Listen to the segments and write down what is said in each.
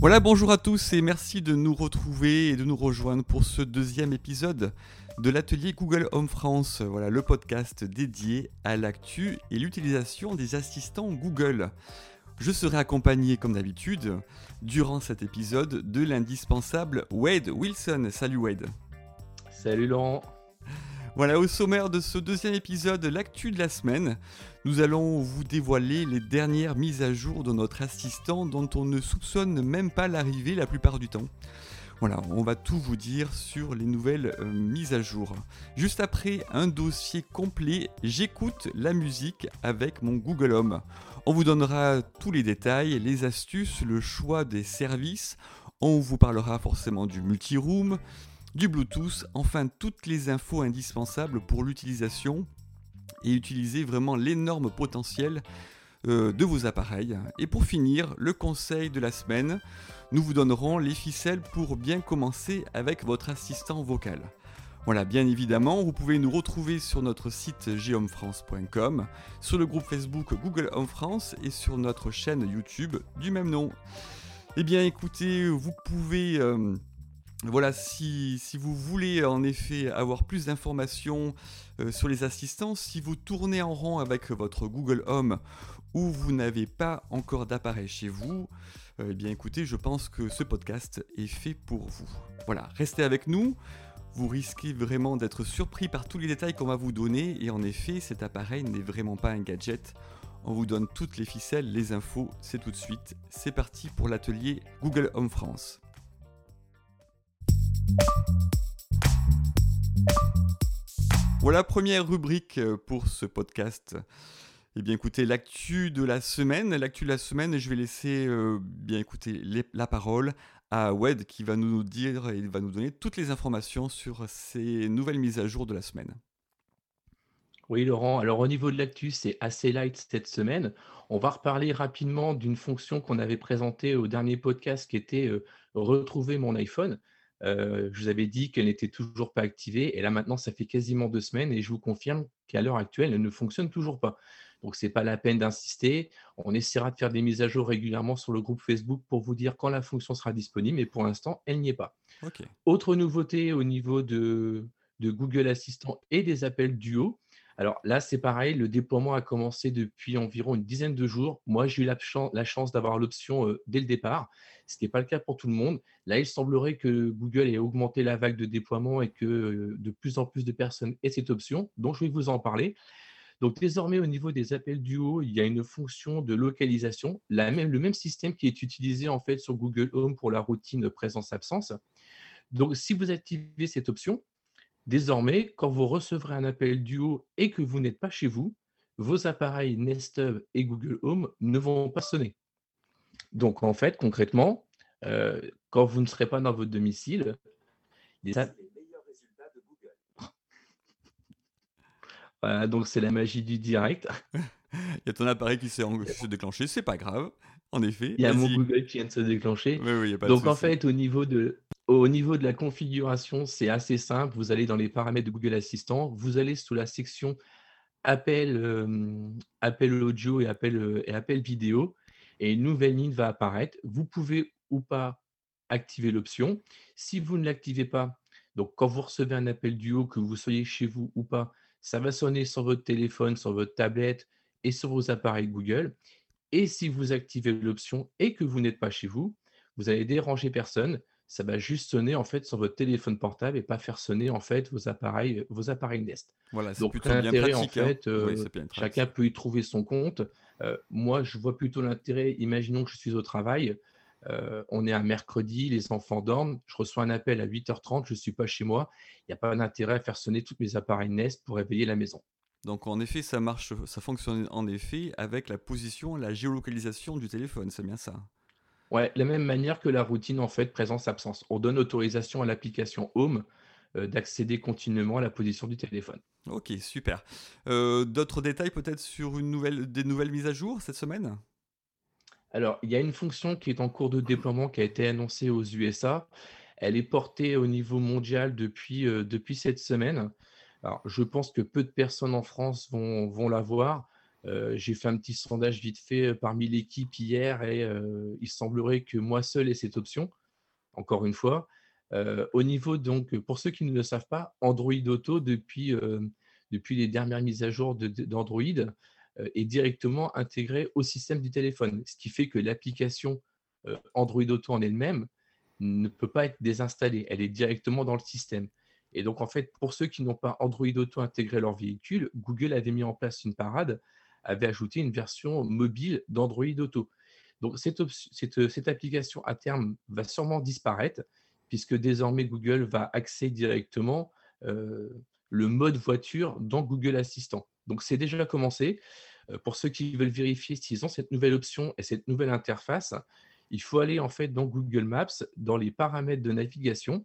Voilà, bonjour à tous et merci de nous retrouver et de nous rejoindre pour ce deuxième épisode de l'atelier Google Home France. Voilà, le podcast dédié à l'actu et l'utilisation des assistants Google. Je serai accompagné, comme d'habitude, durant cet épisode de l'indispensable Wade Wilson. Salut Wade. Salut Laurent. Voilà, au sommaire de ce deuxième épisode, l'actu de la semaine, nous allons vous dévoiler les dernières mises à jour de notre assistant dont on ne soupçonne même pas l'arrivée la plupart du temps. Voilà, on va tout vous dire sur les nouvelles euh, mises à jour. Juste après un dossier complet, j'écoute la musique avec mon Google Home. On vous donnera tous les détails, les astuces, le choix des services. On vous parlera forcément du multi-room, du Bluetooth, enfin toutes les infos indispensables pour l'utilisation et utiliser vraiment l'énorme potentiel euh, de vos appareils. Et pour finir, le conseil de la semaine, nous vous donnerons les ficelles pour bien commencer avec votre assistant vocal. Voilà, bien évidemment, vous pouvez nous retrouver sur notre site geomefrance.com, sur le groupe Facebook Google Home France et sur notre chaîne YouTube du même nom. Eh bien écoutez, vous pouvez... Euh, voilà, si, vous voulez en effet avoir plus d'informations euh, sur les assistants, si vous tournez en rond avec votre Google Home ou vous n'avez pas encore d'appareil chez vous, euh, eh bien écoutez, je pense que ce podcast est fait pour vous. Voilà, restez avec nous. Vous risquez vraiment d'être surpris par tous les détails qu'on va vous donner et en effet, cet appareil n'est vraiment pas un gadget. On vous donne toutes les ficelles, les infos, c'est tout de suite. C'est parti pour l'atelier Google Home France. Voilà, première rubrique euh, pour ce podcast. Eh bien, écoutez, l'actu de la semaine. L'actu de la semaine, je vais laisser euh, bien écouter la parole à Wed qui va nous dire et va nous donner toutes les informations sur ces nouvelles mises à jour de la semaine. Oui, Laurent. Alors, au niveau de l'actu, c'est assez light cette semaine. On va reparler rapidement d'une fonction qu'on avait présentée au dernier podcast qui était euh, retrouver mon iPhone. Euh, je vous avais dit qu'elle n'était toujours pas activée et là maintenant ça fait quasiment deux semaines et je vous confirme qu'à l'heure actuelle elle ne fonctionne toujours pas. Donc ce n'est pas la peine d'insister. On essaiera de faire des mises à jour régulièrement sur le groupe Facebook pour vous dire quand la fonction sera disponible, mais pour l'instant elle n'y est pas. Autre nouveauté au niveau de, de Google Assistant et des appels duo. Alors là, c'est pareil, le déploiement a commencé depuis environ une dizaine de jours. Moi, j'ai eu la, chance, d'avoir l'option euh, dès le départ. Ce n'était pas le cas pour tout le monde. Là, il semblerait que Google ait augmenté la vague de déploiement et que euh, de plus en plus de personnes aient cette option, donc je vais vous en parler. Donc désormais, au niveau des appels duo, il y a une fonction de localisation, le même système qui est utilisé en fait sur Google Home pour la routine présence-absence. Donc si vous activez cette option, Désormais, quand vous recevrez un appel duo et que vous n'êtes pas chez vous, vos appareils Nest Hub et Google Home ne vont pas sonner. Donc, en fait, concrètement, euh, quand vous ne serez pas dans votre domicile, les Voilà, donc c'est la magie du direct. Il y a ton appareil qui s'est déclenché, c'est pas grave, en effet. Il y a mon Google qui vient de se déclencher. donc en fait, au niveau de, au niveau de la configuration, c'est assez simple. Vous allez dans les paramètres de Google Assistant, vous allez sous la section appel, euh, appel audio et appel, euh, et appel vidéo, et une nouvelle ligne va apparaître. Vous pouvez ou pas activer l'option. Si vous ne l'activez pas, donc quand vous recevez un appel duo, que vous soyez chez vous ou pas, ça va sonner sur votre téléphone, sur votre tablette et sur vos appareils Google. Et si vous activez l'option et que vous n'êtes pas chez vous, vous allez déranger personne ça va juste sonner en fait sur votre téléphone portable et pas faire sonner en fait vos appareils, vos appareils Nest. Voilà, c'est plutôt bien pratique. En hein. fait, euh, chacun peut y trouver son compte. Euh, moi, je vois plutôt l'intérêt. Imaginons que je suis au travail. Euh, on est un mercredi, les enfants dorment, je reçois un appel à 8h30, je ne suis pas chez moi. Il n'y a pas d'intérêt à faire sonner tous mes appareils Nest pour réveiller la maison. Donc en effet, ça marche, ça fonctionne en effet avec la position, la géolocalisation du téléphone, c'est bien ça. Ouais, la même manière que la routine en fait présence-absence. On donne autorisation à l'application Home euh, d'accéder continuellement à la position du téléphone. Ok, super. Euh, d'autres détails peut-être sur une nouvelle, des nouvelles mises à jour cette semaine? Alors, il y a une fonction qui est en cours de déploiement qui a été annoncée aux USA. Elle est portée au niveau mondial depuis, depuis cette semaine. Alors, je pense que peu de personnes en France vont, vont la voir. J'ai fait un petit sondage vite fait parmi l'équipe hier et il semblerait que moi seul ai cette option, encore une fois. au niveau, donc, pour ceux qui ne le savent pas, Android Auto, depuis, depuis les dernières mises à jour d'Android, est directement intégré au système du téléphone, ce qui fait que l'application Android Auto en elle-même ne peut pas être désinstallée, elle est directement dans le système. Et donc, en fait, pour ceux qui n'ont pas Android Auto intégré leur véhicule, Google avait mis en place une parade, avait ajouté une version mobile d'Android Auto. Donc, cette, cette, application, à terme, va sûrement disparaître, puisque désormais, Google va accéder directement euh, le mode voiture dans Google Assistant. Donc, c'est déjà commencé. Euh, pour ceux qui veulent vérifier s'ils ont cette nouvelle option et cette nouvelle interface, il faut aller en fait dans Google Maps, dans les paramètres de navigation,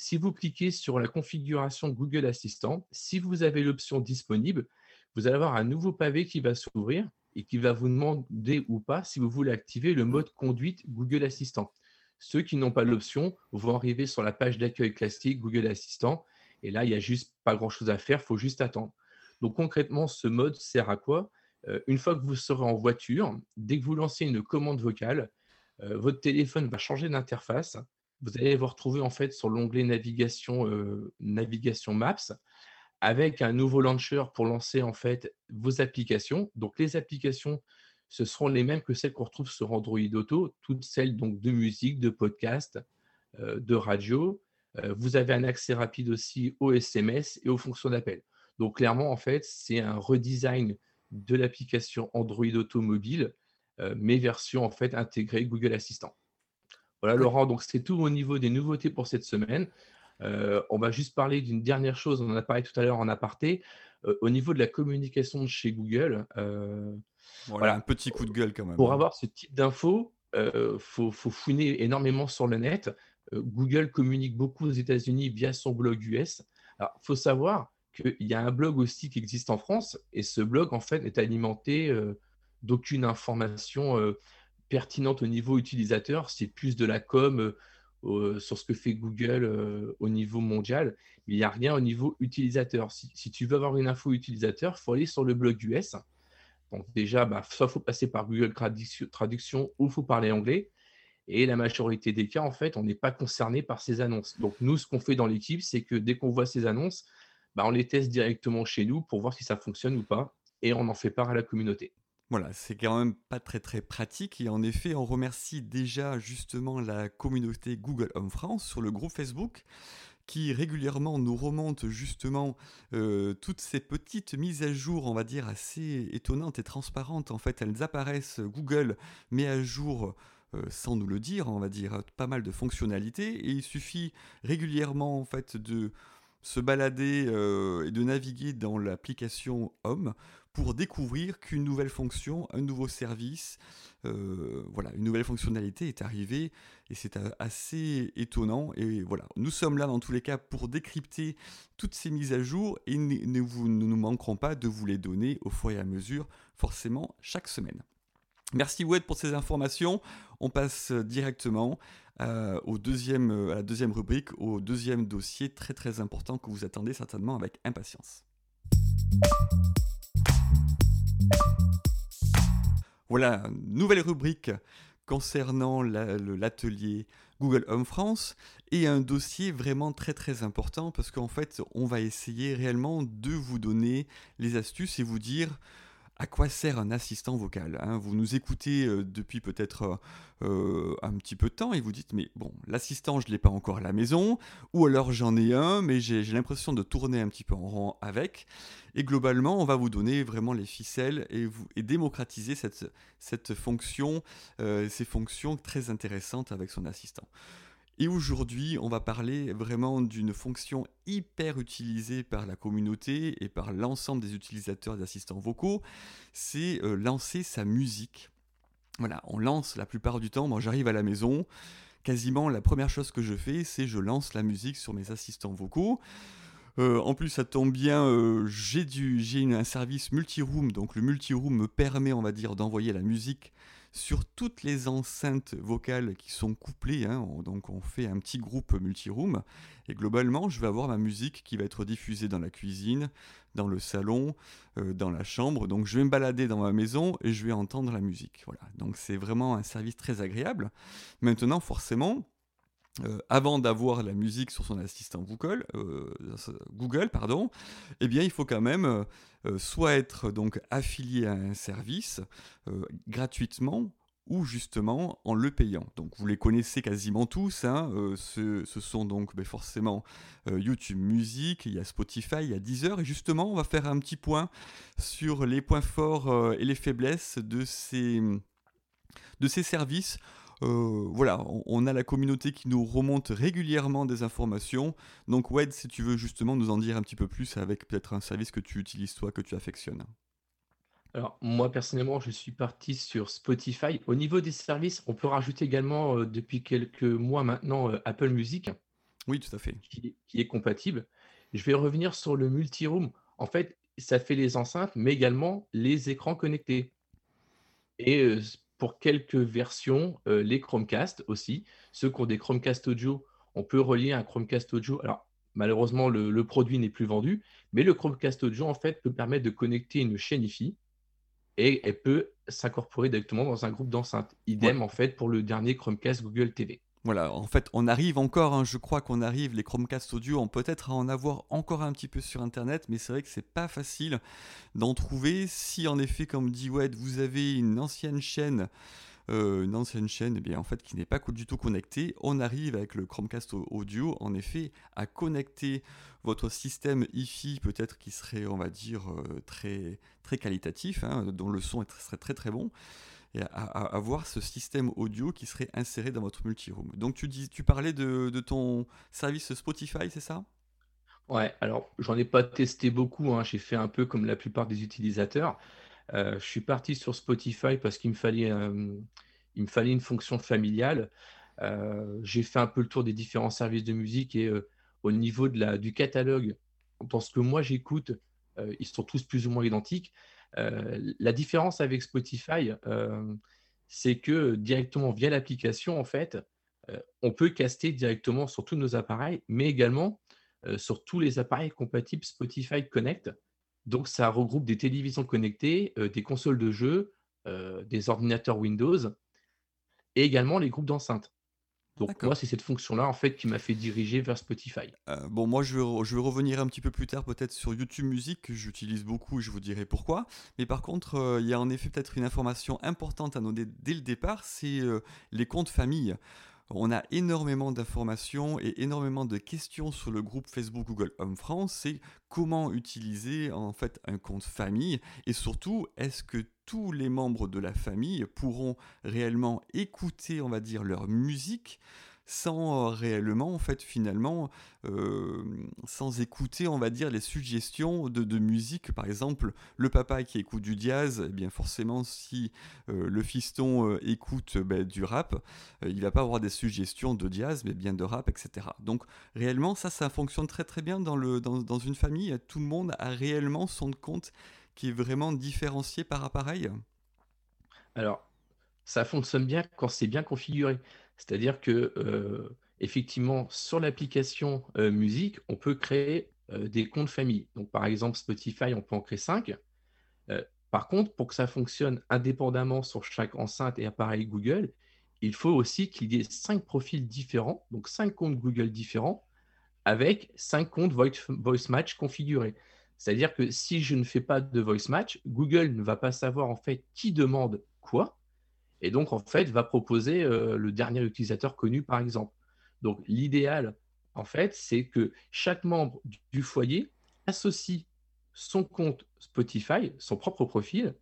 si vous cliquez sur la configuration Google Assistant, si vous avez l'option disponible, vous allez avoir un nouveau pavé qui va s'ouvrir et qui va vous demander ou pas si vous voulez activer le mode conduite Google Assistant. Ceux qui n'ont pas l'option vont arriver sur la page d'accueil classique Google Assistant et là, il n'y a juste pas grand-chose à faire, il faut juste attendre. Donc concrètement, ce mode sert à quoi? Euh, Une fois que vous serez en voiture, dès que vous lancez une commande vocale, euh, votre téléphone va changer d'interface vous allez vous retrouver en fait sur l'onglet navigation, euh, navigation Maps avec un nouveau launcher pour lancer en fait vos applications. Donc les applications, ce seront les mêmes que celles qu'on retrouve sur Android Auto, toutes celles donc de musique, de podcast, euh, de radio. Euh, vous avez un accès rapide aussi aux SMS et aux fonctions d'appel. Donc clairement en fait, c'est un redesign de l'application Android Auto mobile, mais version en fait intégrée Google Assistant. Voilà, Laurent, donc c'est tout au niveau des nouveautés pour cette semaine. Euh, on va juste parler d'une dernière chose, on en a parlé tout à l'heure en aparté. Euh, au niveau de la communication de chez Google, euh, voilà, un petit coup de gueule quand même. Pour hein. avoir ce type d'infos, il faut, faut, fouiner énormément sur le net. Google communique beaucoup aux États-Unis via son blog US. Alors, il faut savoir qu'il y a un blog aussi qui existe en France, et ce blog, en fait, est alimenté d'aucune information pertinente au niveau utilisateur, c'est plus de la com euh, sur ce que fait Google euh, au niveau mondial, mais il n'y a rien au niveau utilisateur. Si, tu veux avoir une info utilisateur, il faut aller sur le blog US. Donc déjà, bah, soit il faut passer par Google Traduction ou il faut parler anglais. Et la majorité des cas, en fait, on n'est pas concerné par ces annonces. Donc nous, ce qu'on fait dans l'équipe, c'est que dès qu'on voit ces annonces, bah, on les teste directement chez nous pour voir si ça fonctionne ou pas. Et on en fait part à la communauté. Voilà, c'est quand même pas très très pratique et en effet on remercie déjà justement la communauté Google Home France sur le groupe Facebook qui régulièrement nous remonte justement euh, toutes ces petites mises à jour, on va dire assez étonnantes et transparentes. En fait, elles apparaissent, Google met à jour euh, sans nous le dire, on va dire, pas mal de fonctionnalités et il suffit régulièrement en fait de se balader euh, et de naviguer dans l'application Home pour découvrir qu'une nouvelle fonction, un nouveau service, euh, voilà, une nouvelle fonctionnalité est arrivée et c'est assez étonnant. Et voilà, nous sommes là dans tous les cas pour décrypter toutes ces mises à jour et nous ne nous manquerons pas de vous les donner au fur et à mesure, forcément chaque semaine. Merci Wed pour ces informations. On passe directement euh, au deuxième, à la deuxième rubrique, au deuxième dossier très très important que vous attendez certainement avec impatience. Voilà, nouvelle rubrique concernant l'atelier Google Home France et un dossier vraiment très très important parce qu'en fait on va essayer réellement de vous donner les astuces et vous dire à quoi sert un assistant vocal hein. Vous nous écoutez euh, depuis peut-être euh, un petit peu de temps et vous dites mais bon l'assistant je ne l'ai pas encore à la maison ou alors j'en ai un mais j'ai l'impression de tourner un petit peu en rond avec et globalement on va vous donner vraiment les ficelles et, vous, et démocratiser cette, cette fonction, euh, ces fonctions très intéressantes avec son assistant. Et aujourd'hui, on va parler vraiment d'une fonction hyper utilisée par la communauté et par l'ensemble des utilisateurs d'assistants vocaux, c'est euh, lancer sa musique. Voilà, on lance la plupart du temps, moi j'arrive à la maison, quasiment la première chose que je fais, c'est je lance la musique sur mes assistants vocaux. Euh, en plus, ça tombe bien, euh, j'ai un service multi-room, donc le multi-room me permet, on va dire, d'envoyer la musique sur toutes les enceintes vocales qui sont couplées. Hein. donc on fait un petit groupe multi-room. Et globalement, je vais avoir ma musique qui va être diffusée dans la cuisine, dans le salon, euh, dans la chambre. Donc je vais me balader dans ma maison et je vais entendre la musique. Voilà. Donc c'est vraiment un service très agréable. Maintenant, forcément, euh, avant d'avoir la musique sur son assistant Google, euh, Google pardon, eh bien, il faut quand même euh, soit être donc affilié à un service gratuitement ou justement en le payant. Donc vous les connaissez quasiment tous, hein, ce, sont donc ben, forcément YouTube Music, il y a Spotify, il y a Deezer, et justement on va faire un petit point sur les points forts et les faiblesses de ces, de ces services euh, voilà, on, a la communauté qui nous remonte régulièrement des informations. Donc Wed, si tu veux justement nous en dire un petit peu plus avec peut-être un service que tu utilises toi, que tu affectionnes. Alors moi personnellement, je suis parti sur Spotify. Au niveau des services, on peut rajouter également euh, depuis quelques mois maintenant euh, Apple Music. Oui, tout à fait. Qui, est compatible. Je vais revenir sur le multi-room. En fait, ça fait les enceintes, mais également les écrans connectés. Et pour quelques versions, euh, les Chromecast aussi. Ceux qui ont des Chromecast audio, on peut relier un Chromecast audio. Alors, malheureusement, le, produit n'est plus vendu, mais le Chromecast audio, en fait, peut permettre de connecter une chaîne IFI et elle peut s'incorporer directement dans un groupe d'enceintes. Idem, en fait, pour le dernier Chromecast Google TV. Voilà, en fait, on arrive encore, hein, je crois qu'on arrive, les Chromecast audio, on peut-être à en avoir encore un petit peu sur Internet, mais c'est vrai que c'est pas facile d'en trouver. Si en effet, comme dit Wed, vous avez une ancienne chaîne, euh, une ancienne chaîne, eh bien, en fait, qui n'est pas du tout connectée, on arrive avec le Chromecast audio, en effet, à connecter votre système hi peut-être qui serait, on va dire, euh, très, très qualitatif, hein, dont le son serait très très bon et à, avoir ce système audio qui serait inséré dans votre multi-room. Donc tu, dis, tu parlais de, ton service Spotify, c'est ça? Ouais, alors j'en ai pas testé beaucoup, hein. j'ai fait un peu comme la plupart des utilisateurs. Euh, je suis parti sur Spotify parce qu'il me fallait, euh, me fallait une fonction familiale. Euh, j'ai fait un peu le tour des différents services de musique et au niveau de la, du catalogue, dans ce que moi j'écoute, ils sont tous plus ou moins identiques. Euh, la différence avec Spotify, euh, c'est que directement via l'application, en fait, euh, on peut caster directement sur tous nos appareils, mais également sur tous les appareils compatibles Spotify Connect. Donc, ça regroupe des télévisions connectées, des consoles de jeux, des ordinateurs Windows et également les groupes d'enceintes. Donc moi, c'est cette fonction-là en fait qui m'a fait diriger vers Spotify. Euh, bon, moi, je vais, je vais, revenir un petit peu plus tard peut-être sur YouTube Music, que j'utilise beaucoup et je vous dirai pourquoi. Mais par contre, euh, il y a en effet peut-être une information importante à noter dès le départ, c'est euh, les comptes famille. On a énormément d'informations et énormément de questions sur le groupe Facebook Google Home France. C'est comment utiliser en fait un compte famille et surtout est-ce que tous les membres de la famille pourront réellement écouter, on va dire, leur musique? Sans euh, réellement, en fait, finalement, euh, sans écouter, on va dire, les suggestions de, musique. Par exemple, le papa qui écoute du jazz, eh bien forcément, si euh, le fiston écoute ben, du rap, il va pas avoir des suggestions de jazz, mais bien de rap, etc. Donc, réellement, ça, ça fonctionne très très bien dans, le, dans, dans une famille. Tout le monde a réellement son compte qui est vraiment différencié par appareil Alors, ça fonctionne bien quand c'est bien configuré. C'est-à-dire que, euh, effectivement, sur l'application euh, musique, on peut créer euh, des comptes famille. Donc, par exemple, Spotify, on peut en créer 5. par contre, pour que ça fonctionne indépendamment sur chaque enceinte et appareil Google, il faut aussi qu'il y ait 5 profils différents, donc 5 comptes Google différents, avec 5 comptes Voice Match configurés. C'est-à-dire que si je ne fais pas de voice match, Google ne va pas savoir en fait qui demande quoi, et donc, en fait, va proposer euh, le dernier utilisateur connu, par exemple. Donc, l'idéal, en fait, c'est que chaque membre du foyer associe son compte Spotify, son propre profil,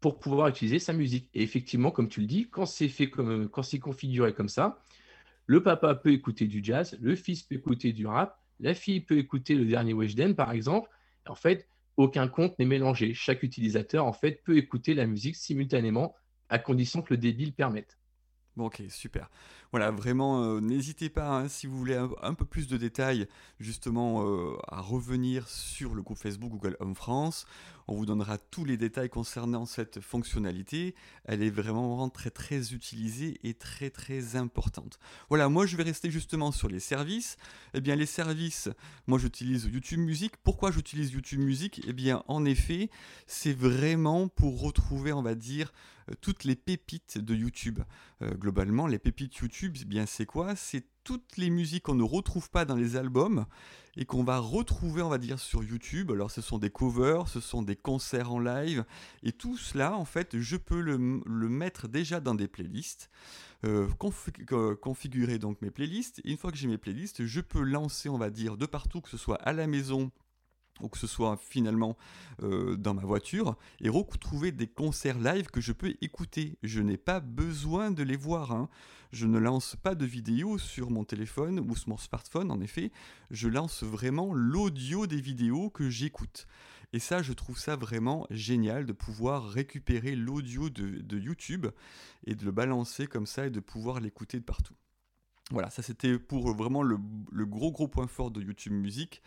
pour pouvoir utiliser sa musique. Et effectivement, comme tu le dis, quand c'est fait comme, configuré comme ça, le papa peut écouter du jazz, le fils peut écouter du rap, la fille peut écouter le dernier Weshden, par exemple. En fait, aucun compte n'est mélangé. Chaque utilisateur, en fait, peut écouter la musique simultanément à condition que le débit le permette. Bon, ok, super. Voilà, vraiment, n'hésitez pas, hein, si vous voulez un, peu plus de détails, justement, à revenir sur le groupe Facebook Google Home France. On vous donnera tous les détails concernant cette fonctionnalité. Elle est vraiment très très utilisée et très très importante. Voilà, moi je vais rester justement sur les services. Eh bien les services, moi j'utilise YouTube Music. Pourquoi j'utilise YouTube Music? Eh bien en effet, c'est vraiment pour retrouver, on va dire, euh, toutes les pépites de YouTube. Euh, globalement, les pépites YouTube, eh bien c'est quoi? C'est toutes les musiques qu'on ne retrouve pas dans les albums et qu'on va retrouver, on va dire, sur YouTube. Alors, ce sont des covers, ce sont des concerts en live, et tout cela, en fait, je peux le, mettre déjà dans des playlists. Euh, configurer donc mes playlists. une fois que j'ai mes playlists, je peux lancer, on va dire, de partout, que ce soit à la maison ou que ce soit finalement euh, dans ma voiture, et retrouver des concerts live que je peux écouter. Je n'ai pas besoin de les voir. Hein. Je ne lance pas de vidéos sur mon téléphone ou sur mon smartphone, en effet. Je lance vraiment l'audio des vidéos que j'écoute. Et ça, je trouve ça vraiment génial de pouvoir récupérer l'audio de, YouTube et de le balancer comme ça et de pouvoir l'écouter de partout. Voilà, ça c'était pour vraiment le, le, gros gros point fort de YouTube Musique.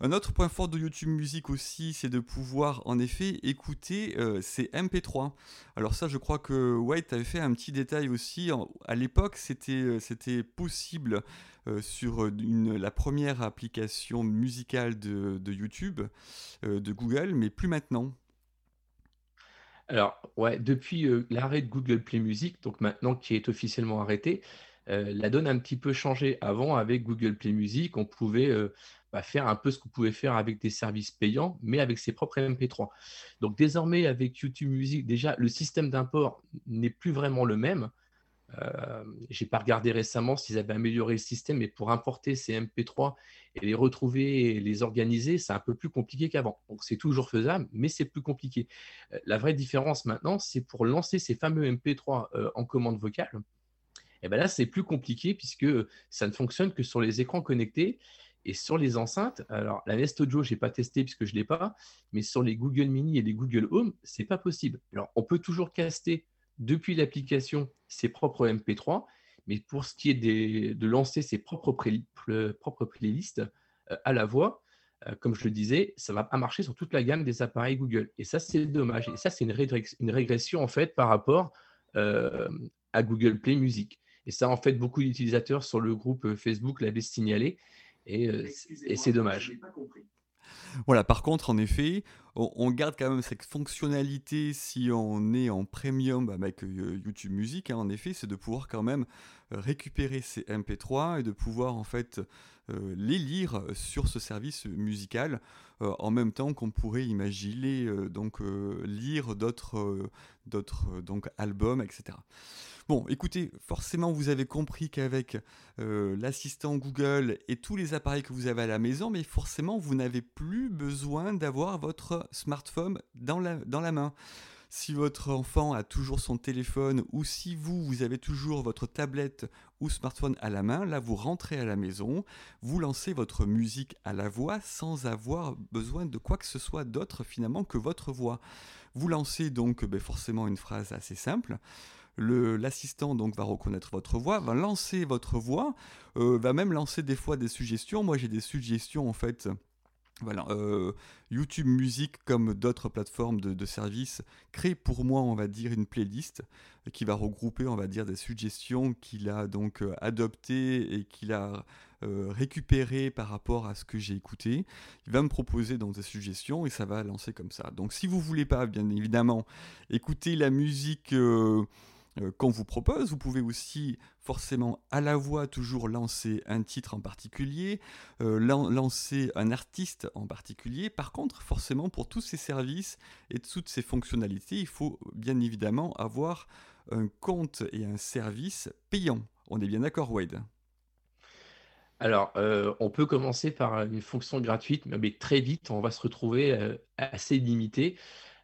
Un autre point fort de YouTube Music aussi, c'est de pouvoir en effet écouter euh, ces MP3. Alors ça, je crois que White avait fait un petit détail aussi. À l'époque, c'était euh, possible euh, sur la première application musicale de, YouTube, de Google, mais plus maintenant. Alors, ouais, depuis l'arrêt de Google Play Music, donc maintenant qui est officiellement arrêté, la donne a un petit peu changé. Avant, avec Google Play Music, on pouvait bah, faire un peu ce qu'on pouvait faire avec des services payants, mais avec ses propres MP3. Donc désormais, avec YouTube Music, déjà, le système d'import n'est plus vraiment le même. Euh, je n'ai pas regardé récemment s'ils avaient amélioré le système, mais pour importer ces MP3 et les retrouver et les organiser, c'est un peu plus compliqué qu'avant. Donc c'est toujours faisable, mais c'est plus compliqué. Euh, la vraie différence maintenant, c'est pour lancer ces fameux MP3 euh, en commande vocale. Et ben là, c'est plus compliqué puisque ça ne fonctionne que sur les écrans connectés et sur les enceintes, alors la Nest Audio, je n'ai pas testé puisque je ne l'ai pas, mais sur les Google Mini et les Google Home, c'est pas possible. Alors on peut toujours caster depuis l'application ses propres MP3, mais pour ce qui est de lancer ses propres, propres playlists euh, à la voix, euh, comme je le disais, ça va pas marcher sur toute la gamme des appareils Google. Et ça, c'est dommage. Et ça, c'est une, régression en fait par rapport euh, à Google Play Music. Et ça, en fait, beaucoup d'utilisateurs sur le groupe Facebook l'avaient signalé. Euh, et, c'est dommage. Voilà, par contre, en effet, on, garde quand même cette fonctionnalité si on est en premium avec euh, YouTube Music, hein, en effet, c'est de pouvoir quand même euh, récupérer ces MP3 et de pouvoir en fait les lire sur ce service musical en même temps qu'on pourrait imaginer donc lire d'autres albums, etc. Bon, écoutez, forcément, vous avez compris qu'avec euh, l'assistant Google et tous les appareils que vous avez à la maison, mais forcément, vous n'avez plus besoin d'avoir votre smartphone dans la, dans la main. Si votre enfant a toujours son téléphone ou si vous, vous avez toujours votre tablette ou smartphone à la main, là vous rentrez à la maison, vous lancez votre musique à la voix sans avoir besoin de quoi que ce soit d'autre finalement que votre voix. Vous lancez donc ben, forcément une phrase assez simple l'assistant donc va reconnaître votre voix, va lancer votre voix, euh, va même lancer des fois des suggestions. Moi j'ai des suggestions en fait. Voilà, euh, YouTube Music, comme d'autres plateformes de, services, crée pour moi, on va dire, une playlist qui va regrouper, on va dire, des suggestions qu'il a donc euh, adoptées et qu'il a récupérées par rapport à ce que j'ai écouté. Il va me proposer des suggestions et ça va lancer comme ça. Donc si vous voulez pas, bien évidemment, écouter la musique euh, qu'on vous propose. Vous pouvez aussi forcément à la voix toujours lancer un titre en particulier, euh, lancer un artiste en particulier. Par contre, forcément, pour tous ces services et toutes ces fonctionnalités, il faut bien évidemment avoir un compte et un service payant. On est bien d'accord, Wade? Alors, euh, on peut commencer par une fonction gratuite, mais très vite, on va se retrouver assez limité.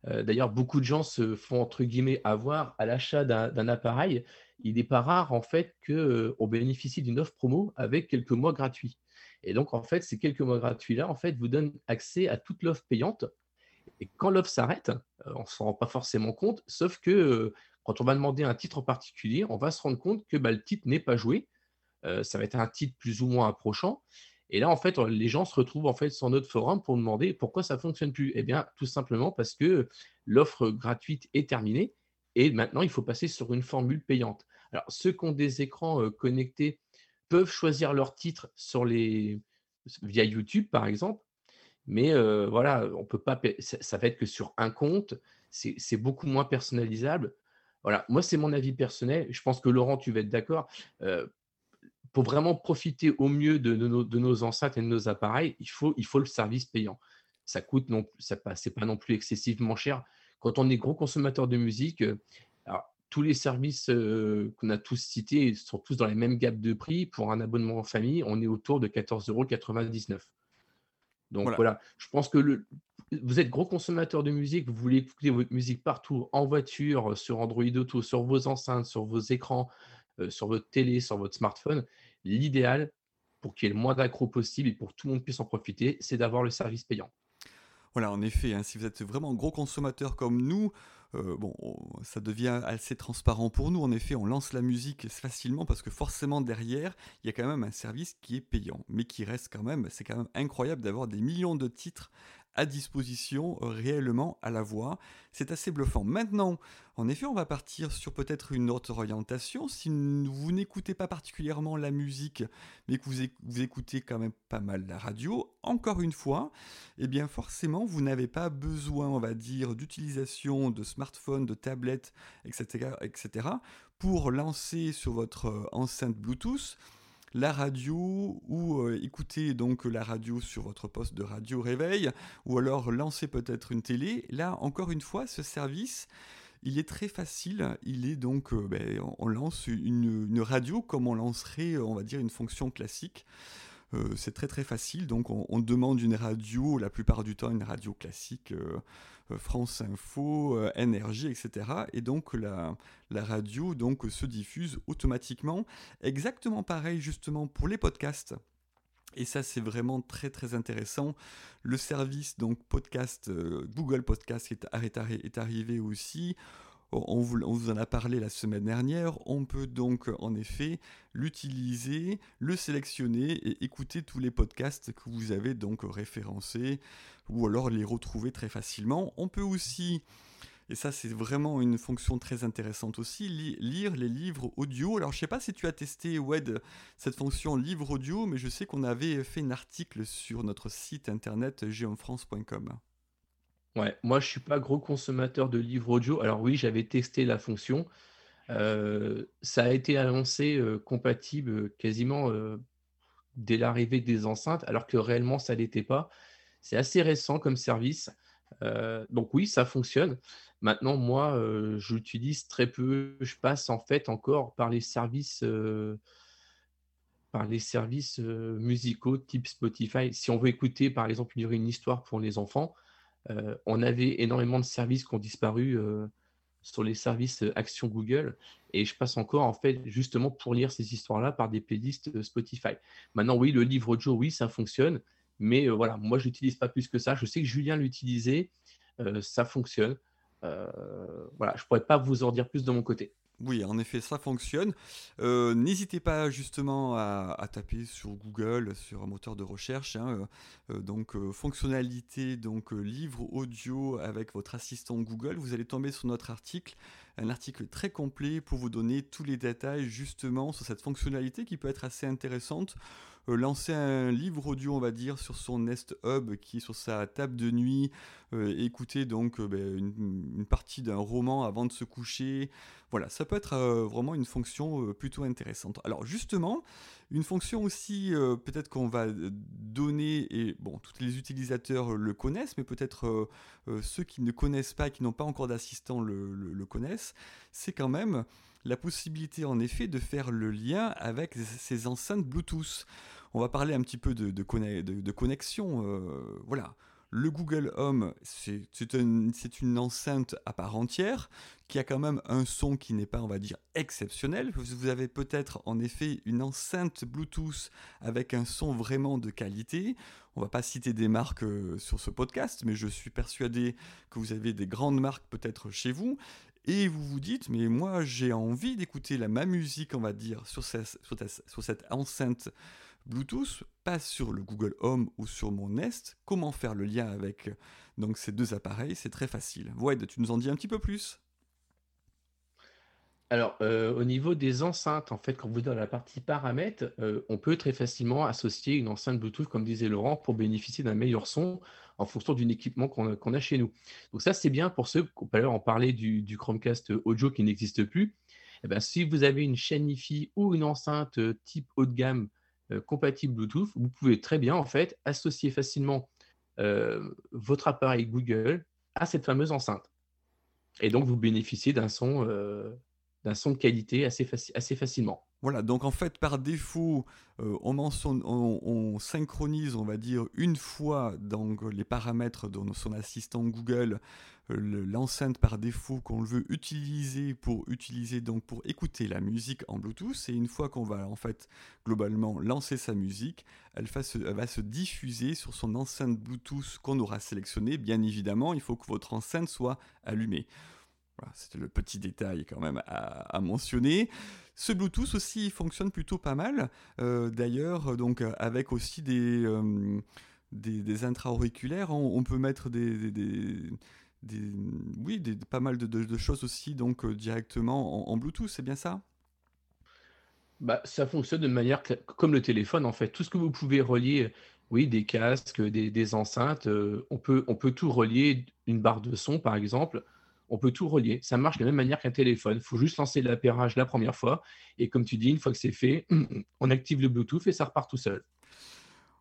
Euh, d'ailleurs, beaucoup de gens se font entre guillemets avoir à l'achat d'un appareil. Il n'est pas rare en fait qu'on euh, bénéficie d'une offre promo avec quelques mois gratuits. Et donc en fait, ces quelques mois gratuits là, en fait, vous donnent accès à toute l'offre payante. Et quand l'offre s'arrête, euh, on ne s'en rend pas forcément compte, sauf que quand on va demander un titre en particulier, on va se rendre compte que bah, le titre n'est pas joué. Ça va être un titre plus ou moins approchant. Et là, en fait, les gens se retrouvent en fait sur notre forum pour demander pourquoi ça ne fonctionne plus. Eh bien, tout simplement parce que l'offre gratuite est terminée et maintenant, il faut passer sur une formule payante. Alors, ceux qui ont des écrans euh, connectés peuvent choisir leur titre sur les... via YouTube, par exemple. Mais euh, voilà, on peut pas. Ça, va être que sur un compte, c'est beaucoup moins personnalisable. Voilà, moi, c'est mon avis personnel. Je pense que Laurent, tu vas être d'accord. Euh, pour vraiment profiter au mieux de, nos, enceintes et de nos appareils, il faut, il faut le service payant. Ça coûte non, ça c'est pas non plus excessivement cher. Quand on est gros consommateur de musique, euh, tous les services euh, qu'on a tous cités sont tous dans les mêmes gammes de prix. Pour un abonnement en famille, on est autour de 14,99 euros. Donc voilà. je pense que le, vous êtes gros consommateur de musique, vous voulez écouter votre musique partout, en voiture, sur Android Auto, sur vos enceintes, sur vos écrans, euh, sur votre télé, sur votre smartphone. L'idéal, pour qu'il y ait le moins d'accro possible et pour que tout le monde puisse en profiter, c'est d'avoir le service payant. Voilà, en effet, hein, si vous êtes vraiment gros consommateur comme nous, euh, bon, ça devient assez transparent pour nous. En effet, on lance la musique facilement parce que forcément derrière, il y a quand même un service qui est payant, mais qui reste quand même, c'est quand même incroyable d'avoir des millions de titres à disposition euh, réellement à la voix. C'est assez bluffant. Maintenant, en effet, on va partir sur peut-être une autre orientation. Si vous n'écoutez pas particulièrement la musique, mais que vous, écoutez quand même pas mal la radio, encore une fois, eh bien forcément, vous n'avez pas besoin, on va dire, d'utilisation de smartphone, de tablette, etc., etc., pour lancer sur votre euh, enceinte Bluetooth la radio ou euh, écouter donc la radio sur votre poste de radio réveil ou alors lancer peut-être une télé. Là, encore une fois, ce service, il est très facile. Il est donc, euh, ben, on lance une, radio comme on lancerait, on va dire, une fonction classique. Euh, c'est très très facile, donc on, demande une radio, la plupart du temps une radio classique, France Info, euh, Énergie, etc. Et donc la, la radio donc, se diffuse automatiquement. Exactement pareil justement pour les podcasts. Et ça, c'est vraiment très très intéressant. Le service donc podcast euh, Google Podcast est, est, arrivé aussi. On vous, en a parlé la semaine dernière. On peut donc en effet l'utiliser, le sélectionner et écouter tous les podcasts que vous avez donc référencés ou alors les retrouver très facilement. On peut aussi, et ça c'est vraiment une fonction très intéressante aussi, lire les livres audio. Alors je sais pas si tu as testé Wed cette fonction livre audio, mais je sais qu'on avait fait un article sur notre site internet geonfrance.com. Ouais, moi je suis pas gros consommateur de livres audio. Alors oui, j'avais testé la fonction. Euh, ça a été annoncé euh, compatible quasiment euh, dès l'arrivée des enceintes, alors que réellement ça l'était pas. C'est assez récent comme service. Donc oui, ça fonctionne. Maintenant, moi, j'utilise très peu. Je passe en fait encore par les services, par les services musicaux type Spotify. Si on veut écouter, par exemple, une histoire pour les enfants, on avait énormément de services qui ont disparu sur les services Action Google. Et je passe encore, en fait, justement pour lire ces histoires-là par des playlists Spotify. Maintenant, oui, le livre audio, oui, ça fonctionne. Mais euh, voilà, moi, je n'utilise pas plus que ça. Je sais que Julien l'utilisait, euh, ça fonctionne. Euh, voilà, je ne pourrais pas vous en dire plus de mon côté. Oui, en effet, ça fonctionne. N'hésitez pas justement à, taper sur Google, sur un moteur de recherche. Hein, donc, fonctionnalité, donc livre audio avec votre assistant Google. Vous allez tomber sur notre article, un article très complet pour vous donner tous les détails justement sur cette fonctionnalité qui peut être assez intéressante. Euh, lancer un livre audio, on va dire, sur son Nest Hub qui est sur sa table de nuit, euh, écouter donc euh, ben, une, partie d'un roman avant de se coucher. Voilà, ça peut être vraiment une fonction plutôt intéressante. Alors justement, une fonction aussi, peut-être qu'on va donner, et bon, tous les utilisateurs le connaissent, mais peut-être ceux qui ne connaissent pas, qui n'ont pas encore d'assistant le, connaissent, c'est quand même la possibilité en effet de faire le lien avec ces enceintes Bluetooth. On va parler un petit peu de, connexion. Euh, voilà. Le Google Home, c'est une, enceinte à part entière qui a quand même un son qui n'est pas, on va dire, exceptionnel. Vous avez peut-être en effet une enceinte Bluetooth avec un son vraiment de qualité. On va pas citer des marques euh, sur ce podcast, mais je suis persuadé que vous avez des grandes marques peut-être chez vous. et vous vous dites, mais moi j'ai envie d'écouter la ma musique, on va dire, sur, sur, cette enceinte Bluetooth, pas sur le Google Home ou sur mon Nest. Comment faire le lien avec donc, ces deux appareils? C'est très facile. Wade, tu nous en dis un petit peu plus? Alors, euh, au niveau des enceintes, en fait, quand vous êtes dans la partie paramètres, euh, on peut très facilement associer une enceinte Bluetooth, comme disait Laurent, pour bénéficier d'un meilleur son en fonction d'un équipement qu'on a, chez nous. Donc ça, c'est bien pour ceux, tout à l'heure, on parlait du, Chromecast audio qui n'existe plus. Eh ben, si vous avez une chaîne IFI ou une enceinte euh, type haut de gamme compatible Bluetooth, vous pouvez très bien, en fait, associer facilement votre appareil Google à cette fameuse enceinte. Et donc, vous bénéficiez d'un son son de qualité assez facilement. Voilà, donc en fait, par défaut, euh, on, synchronise, on va dire, une fois dans les paramètres de son assistant Google, euh, l'enceinte par défaut qu'on veut utiliser pour utiliser donc pour écouter la musique en Bluetooth. Et une fois qu'on va en fait globalement lancer sa musique, elle, elle va se diffuser sur son enceinte Bluetooth qu'on aura sélectionné. Bien évidemment, il faut que votre enceinte soit allumée. C'était le petit détail quand même à, mentionner. Ce Bluetooth aussi fonctionne plutôt pas mal. Euh, d'ailleurs, donc avec aussi des, euh, des, intra-auriculaires, on, peut mettre des, des, oui, pas mal de, choses aussi donc euh, directement en, Bluetooth. C'est bien ça? Bah, ça fonctionne de manière comme le téléphone en fait. Tout ce que vous pouvez relier, oui, des casques, des, enceintes, on, peut, on peut tout relier, une barre de son par exemple on peut tout relier. Ça marche de la même manière qu'un téléphone. Il faut juste lancer l'appairage la première fois. Et comme tu dis, une fois que c'est fait, on active le Bluetooth et ça repart tout seul.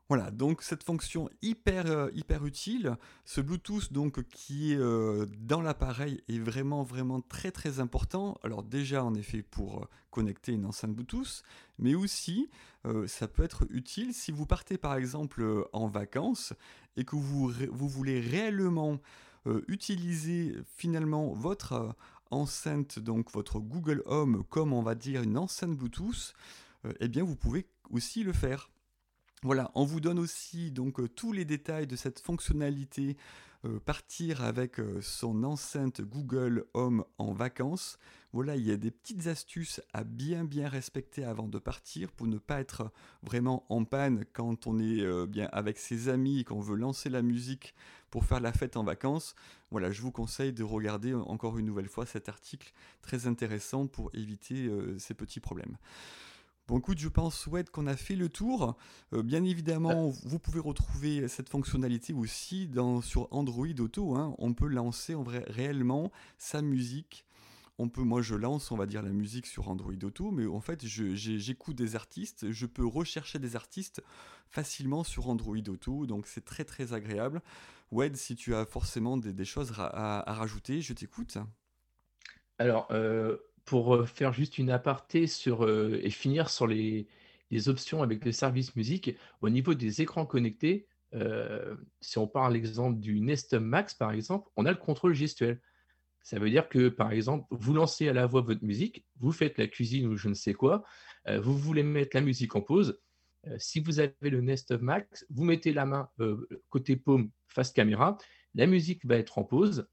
Voilà, donc cette fonction hyper, euh, hyper utile, ce Bluetooth donc qui est euh, dans l'appareil est vraiment vraiment très très important. Alors déjà en effet pour euh, connecter une enceinte Bluetooth, mais aussi ça peut être utile si vous partez par exemple en vacances et que vous, vous voulez réellement euh, utiliser finalement votre euh, enceinte, donc votre Google Home, comme on va dire une enceinte Bluetooth, euh, eh bien vous pouvez aussi le faire. Voilà, on vous donne aussi donc tous les détails de cette fonctionnalité partir avec son enceinte Google Home en vacances. Voilà, il y a des petites astuces à bien bien respecter avant de partir pour ne pas être vraiment en panne quand on est bien avec ses amis, qu'on veut lancer la musique pour faire la fête en vacances. Voilà, je vous conseille de regarder encore une nouvelle fois cet article très intéressant pour éviter euh, ces petits problèmes. Bon, écoute, je pense, ouais, qu'on a fait le tour. Euh, bien évidemment, vous pouvez retrouver cette fonctionnalité aussi dans, sur Android Auto. Hein. On peut lancer en vrai, réellement sa musique on peut, moi je lance, on va dire, la musique sur Android Auto, mais en fait j'écoute des artistes, je peux rechercher des artistes facilement sur Android Auto, donc c'est très très agréable. Wed, si tu as forcément des, choses à, rajouter, je t'écoute. Alors, euh, pour faire juste une aparté et finir sur les, options avec le service musique, au niveau des écrans connectés, si on parle l'exemple du Nest Max par exemple, on a le contrôle gestuel. Ça veut dire que, par exemple, vous lancez à la voix votre musique, vous faites la cuisine ou je ne sais quoi, vous voulez mettre la musique en pause. Si vous avez le Nest Max, vous mettez la main côté paume face caméra, la musique va être en pause.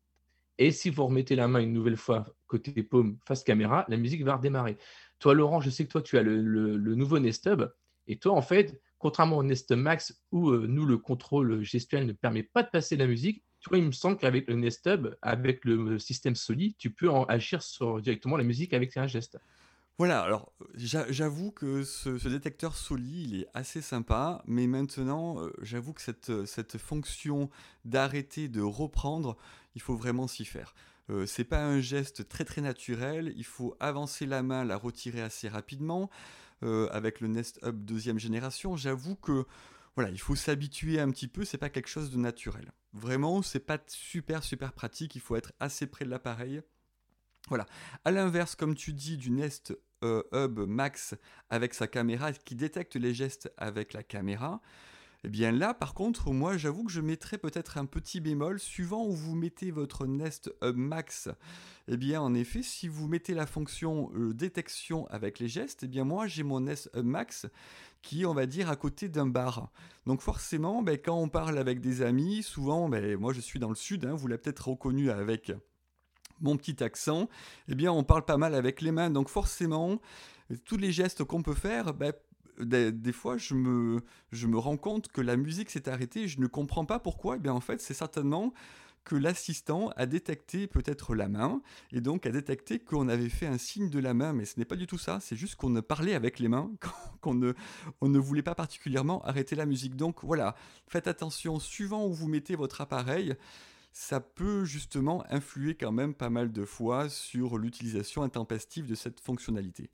Et si vous remettez la main une nouvelle fois côté paume face caméra, la musique va redémarrer. Toi, Laurent, je sais que toi, tu as le, nouveau Nest Hub. Et toi, en fait, contrairement au Nest Max, où nous, le contrôle gestuel ne permet pas de passer la musique, tu vois, il me semble qu'avec le Nest Hub, avec le système Soli, tu peux en agir sur directement la musique avec un geste. Voilà, alors j'avoue que ce, détecteur Soli, il est assez sympa, mais maintenant, euh, j'avoue que cette, fonction d'arrêter, de reprendre, il faut vraiment s'y faire. Euh, c'est pas un geste très très naturel, il faut avancer la main, la retirer assez rapidement. Euh, avec le Nest Hub deuxième génération, j'avoue que voilà, il faut s'habituer un petit peu, c'est pas quelque chose de naturel. Vraiment, c'est pas super super pratique, il faut être assez près de l'appareil. Voilà. À l'inverse, comme tu dis, du Nest euh, Hub Max avec sa caméra qui détecte les gestes avec la caméra, eh bien là, par contre, moi j'avoue que je mettrais peut-être un petit bémol, suivant où vous mettez votre Nest Hub Max. Eh bien en effet, si vous mettez la fonction euh, détection avec les gestes, eh bien moi j'ai mon Nest Hub Max qui on va dire, à côté d'un bar. Donc forcément, ben, quand on parle avec des amis, souvent, ben, moi je suis dans le sud, hein, vous l'avez peut-être reconnu avec mon petit accent, eh bien on parle pas mal avec les mains, donc forcément, tous les gestes qu'on peut faire, ben, des, fois, je me, rends compte que la musique s'est arrêtée, je ne comprends pas pourquoi, eh bien en fait, c'est certainement que l'assistant a détecté peut-être la main, et donc a détecté qu'on avait fait un signe de la main, mais ce n'est pas du tout ça, c'est juste qu'on parlait avec les mains, qu'on ne, ne voulait pas particulièrement arrêter la musique. Donc voilà, faites attention, suivant où vous mettez votre appareil, ça peut justement influer quand même pas mal de fois sur l'utilisation intempestive de cette fonctionnalité.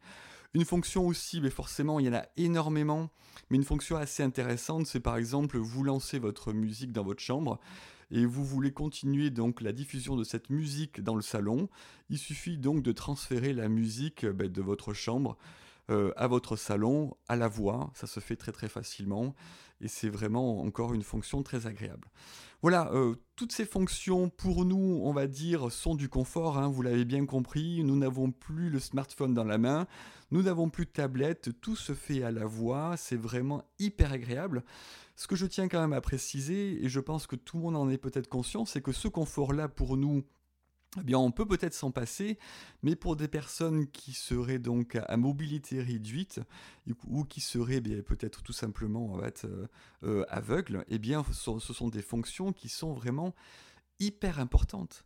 Une fonction aussi, mais forcément il y en a énormément, mais une fonction assez intéressante, c'est par exemple vous lancez votre musique dans votre chambre et vous voulez continuer donc la diffusion de cette musique dans le salon. Il suffit donc de transférer la musique euh, ben, de votre chambre euh, à votre salon, à la voix, ça se fait très très facilement et c'est vraiment encore une fonction très agréable. Voilà, euh, toutes ces fonctions pour nous, on va dire, sont du confort, hein, vous l'avez bien compris, nous n'avons plus le smartphone dans la main, nous n'avons plus de tablette, tout se fait à la voix, c'est vraiment hyper agréable. Ce que je tiens quand même à préciser, et je pense que tout le monde en est peut-être conscient, c'est que ce confort-là pour nous, eh bien, on peut peut-être s'en passer, mais pour des personnes qui seraient donc à mobilité réduite ou qui seraient peut-être tout simplement euh, euh, aveugles, eh ce sont des fonctions qui sont vraiment hyper importante.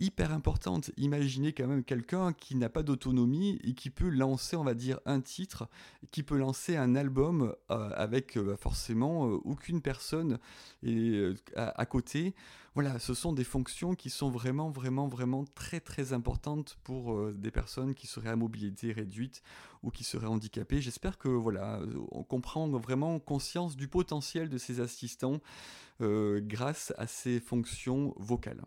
Hyper importante. Imaginez quand même quelqu'un qui n'a pas d'autonomie et qui peut lancer, on va dire, un titre, qui peut lancer un album euh, avec euh, forcément euh, aucune personne et, à, côté. Voilà, ce sont des fonctions qui sont vraiment, vraiment, vraiment très, très importantes pour des personnes qui seraient à mobilité réduite ou qui seraient handicapées. J'espère que, voilà, on comprend vraiment conscience du potentiel de ces assistants grâce à ces fonctions vocales.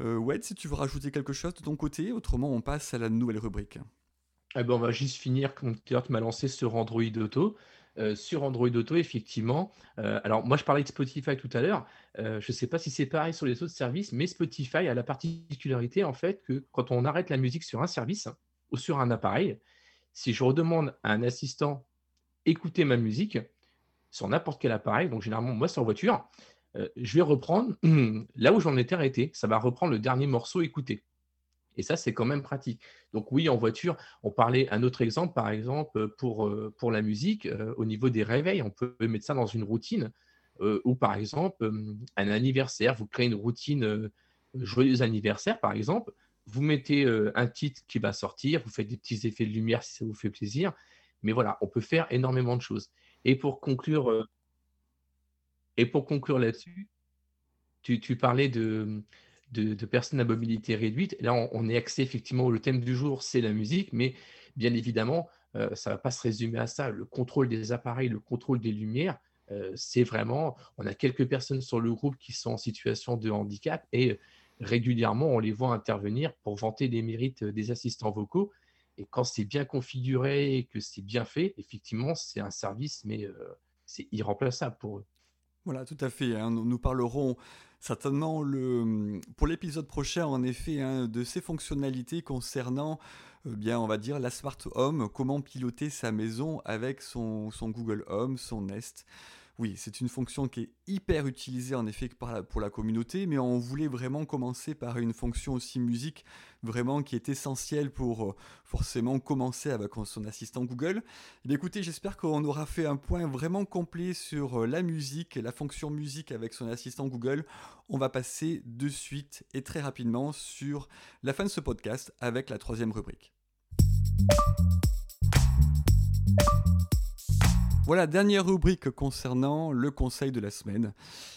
Euh, Wed, si tu veux rajouter quelque chose de ton côté, autrement on passe à la nouvelle rubrique. Eh ben, on va juste finir, comme tu m'as lancé sur Android Auto. Euh, sur Android Auto, effectivement. Euh, alors, moi, je parlais de Spotify tout à l'heure. je ne sais pas si c'est pareil sur les autres services, mais Spotify a la particularité, en fait, que quand on arrête la musique sur un service ou sur un appareil, si je redemande à un assistant écouter ma musique, sur n'importe quel appareil, donc généralement moi sur voiture, euh, je vais reprendre là où j'en étais arrêté. Ça va reprendre le dernier morceau écouté. Et ça, c'est quand même pratique. Donc oui, en voiture, on parlait un autre exemple, par exemple, pour, euh, la musique, euh, au niveau des réveils, on peut mettre ça dans une routine, ou par exemple, un anniversaire, vous créez une routine joyeux anniversaire, par exemple, vous mettez un titre qui va sortir, vous faites des petits effets de lumière si ça vous fait plaisir, mais voilà, on peut faire énormément de choses. Et pour conclure, et pour conclure là-dessus, tu, parlais de, personnes à mobilité réduite. Là, on, est axé effectivement, le thème du jour, c'est la musique, mais bien évidemment, euh, ça ne va pas se résumer à ça. Le contrôle des appareils, le contrôle des lumières, euh, c'est vraiment, on a quelques personnes sur le groupe qui sont en situation de handicap et régulièrement, on les voit intervenir pour vanter les mérites des assistants vocaux. Et quand c'est bien configuré et que c'est bien fait, effectivement, c'est un service, mais euh, c'est irremplaçable pour eux. Voilà, tout à fait. Hein. Nous parlerons certainement pour l'épisode prochain, en effet, hein, de ces fonctionnalités concernant, euh, bien, on va dire, la Smart Home, comment piloter sa maison avec son Google Home, son Nest. Oui, c'est une fonction qui est hyper utilisée en effet pour la communauté, mais on voulait vraiment commencer par une fonction aussi musique, vraiment qui est essentielle pour euh, forcément commencer avec son assistant Google. Eh écoutez, j'espère qu'on aura fait un point vraiment complet sur euh, la musique, la fonction musique avec son assistant Google. On va passer de suite et très rapidement sur la fin de ce podcast avec la troisième rubrique. Voilà, dernière rubrique concernant le conseil de la semaine.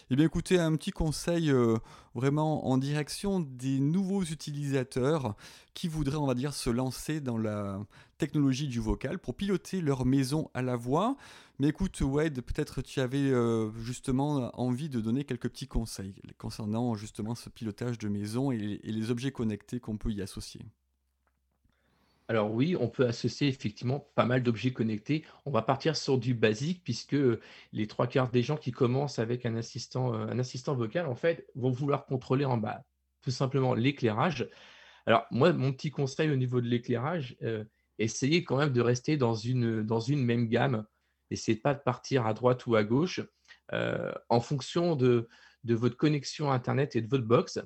Eh bien écoutez, un petit conseil euh, vraiment en direction des nouveaux utilisateurs qui voudraient, on va dire, se lancer dans la technologie du vocal pour piloter leur maison à la voix. Mais écoute, Wade, peut-être tu avais euh, justement envie de donner quelques petits conseils concernant justement ce pilotage de maison et les objets connectés qu'on peut y associer. Alors oui, on peut associer effectivement pas mal d'objets connectés. On va partir sur du basique puisque les trois quarts des gens qui commencent avec un assistant, euh, un assistant vocal, en fait, vont vouloir contrôler en bas tout simplement l'éclairage. Alors moi, mon petit conseil au niveau de l'éclairage, euh, essayez quand même de rester dans une, même gamme. Essayez pas de partir à droite ou à gauche. Euh, en fonction de votre connexion Internet et de votre box,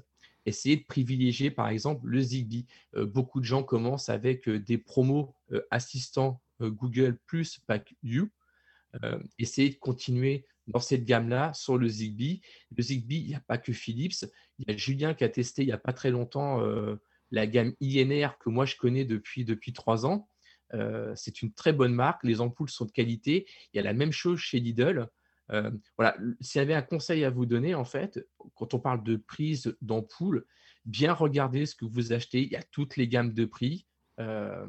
essayez de privilégier par exemple le Zigbee. beaucoup de gens commencent avec des promos assistants Google plus Pack You. essayez de continuer dans cette gamme-là sur le Zigbee. Le Zigbee, il n'y a pas que Philips. Il y a Julien qui a testé il n'y a pas très longtemps la gamme INR que moi je connais depuis, depuis trois ans. c'est une très bonne marque. Les ampoules sont de qualité. Il y a la même chose chez Lidl. Euh, voilà, s'il y avait un conseil à vous donner, en fait, quand on parle de prise d'ampoule, bien regarder ce que vous achetez. Il y a toutes les gammes de prix. Euh,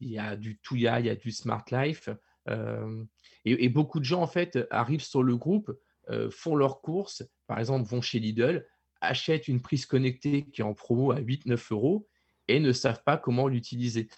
il y a du Touya, il y a du Smart Life. Euh, et, beaucoup de gens, en fait, arrivent sur le groupe, font leurs courses, par exemple, vont chez Lidl, achètent une prise connectée qui est en promo à 8-9 euros et ne savent pas comment l'utiliser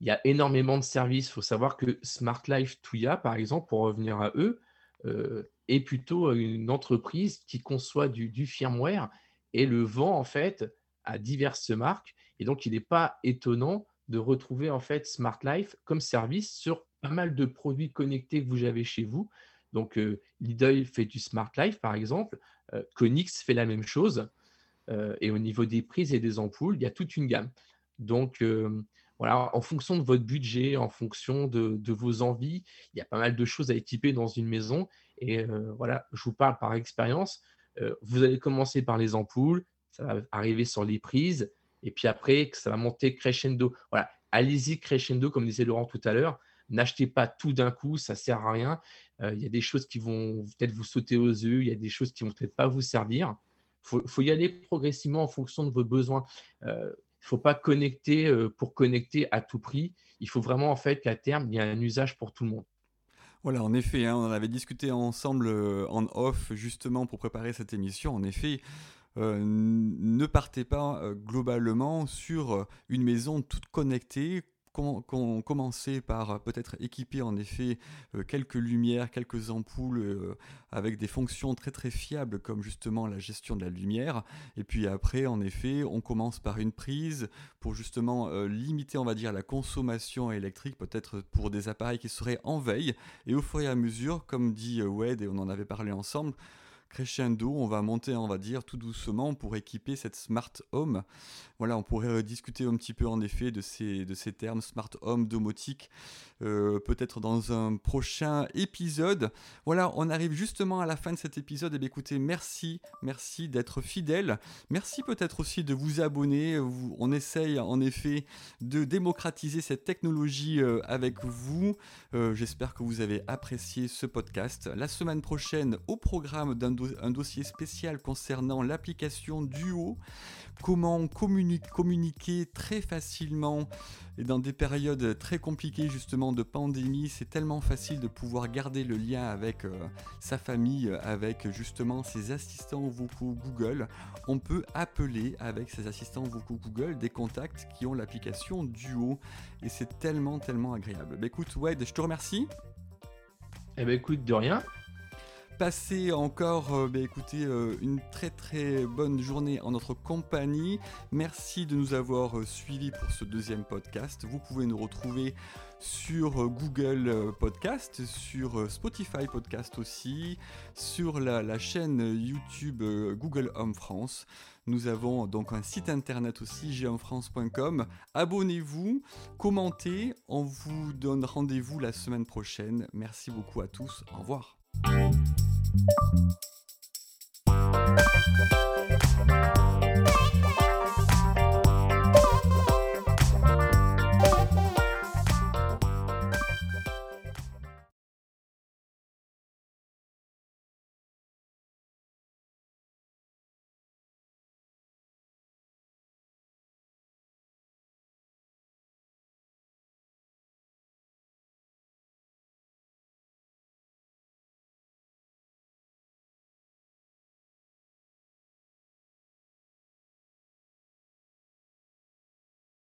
il y a énormément de services. Il faut savoir que Smart Life Touya, par exemple, pour revenir à eux, euh, est plutôt une entreprise qui conçoit du, firmware et le vend en fait à diverses marques. Et donc, il n'est pas étonnant de retrouver en fait Smart Life comme service sur pas mal de produits connectés que vous avez chez vous. Donc, euh, Lidl fait du Smart Life, par exemple. Euh, Konix fait la même chose. et au niveau des prises et des ampoules, il y a toute une gamme. Donc, voilà, en fonction de votre budget, en fonction de, vos envies, il y a pas mal de choses à équiper dans une maison. Et euh, voilà, je vous parle par expérience. Euh, vous allez commencer par les ampoules, ça va arriver sur les prises, et puis après, ça va monter crescendo. Voilà, allez-y crescendo, comme disait Laurent tout à l'heure. N'achetez pas tout d'un coup, ça ne sert à rien. Euh, il y a des choses qui vont peut-être vous sauter aux yeux, il y a des choses qui vont peut-être pas vous servir. Il faut, y aller progressivement en fonction de vos besoins. Il ne faut pas connecter euh, pour connecter à tout prix. Il faut vraiment en fait qu'à terme, il y ait un usage pour tout le monde. Voilà, en effet, hein, on avait discuté ensemble euh, en off justement pour préparer cette émission. En effet, euh, ne partez pas globalement sur une maison toute connectée commencer par euh, peut-être équiper en effet euh, quelques lumières, quelques ampoules euh, avec des fonctions très très fiables comme justement la gestion de la lumière. Et puis après, en effet, on commence par une prise pour justement limiter, on va dire, la consommation électrique, peut-être pour des appareils qui seraient en veille. Et au fur et à mesure, comme dit Wade, et on en avait parlé ensemble, crescendo, on va monter, on va dire, tout doucement pour équiper cette smart home. Voilà, on pourrait discuter un petit peu en effet de ces, de termes smart home, domotique, euh, peut-être dans un prochain épisode. Voilà, on arrive justement à la fin de cet épisode. Et eh bien écoutez, merci, merci d'être fidèle. Merci peut-être aussi de vous abonner. On essaye en effet de démocratiser cette technologie euh, avec vous. Euh, j'espère que vous avez apprécié ce podcast. La semaine prochaine, au programme d'un un dossier spécial concernant l'application Duo, comment communiquer très facilement et dans des périodes très compliquées justement de pandémie, c'est tellement facile de pouvoir garder le lien avec euh, sa famille, avec justement ses assistants vocaux Google. On peut appeler avec ses assistants vocaux Google des contacts qui ont l'application Duo et c'est tellement tellement agréable. Bah, écoute Wade, je te remercie. Eh ben écoute, de rien passez encore euh, bah, écoutez, euh, une très très bonne journée en notre compagnie. Merci de nous avoir euh, suivis pour ce deuxième podcast. Vous pouvez nous retrouver sur Google Podcast, sur Spotify Podcast aussi, sur la, chaîne YouTube Google Home France. Nous avons donc un site internet aussi, ghomefrance.com. Abonnez-vous, commentez. On vous donne rendez-vous la semaine prochaine. Merci beaucoup à tous. Au revoir. Thank you.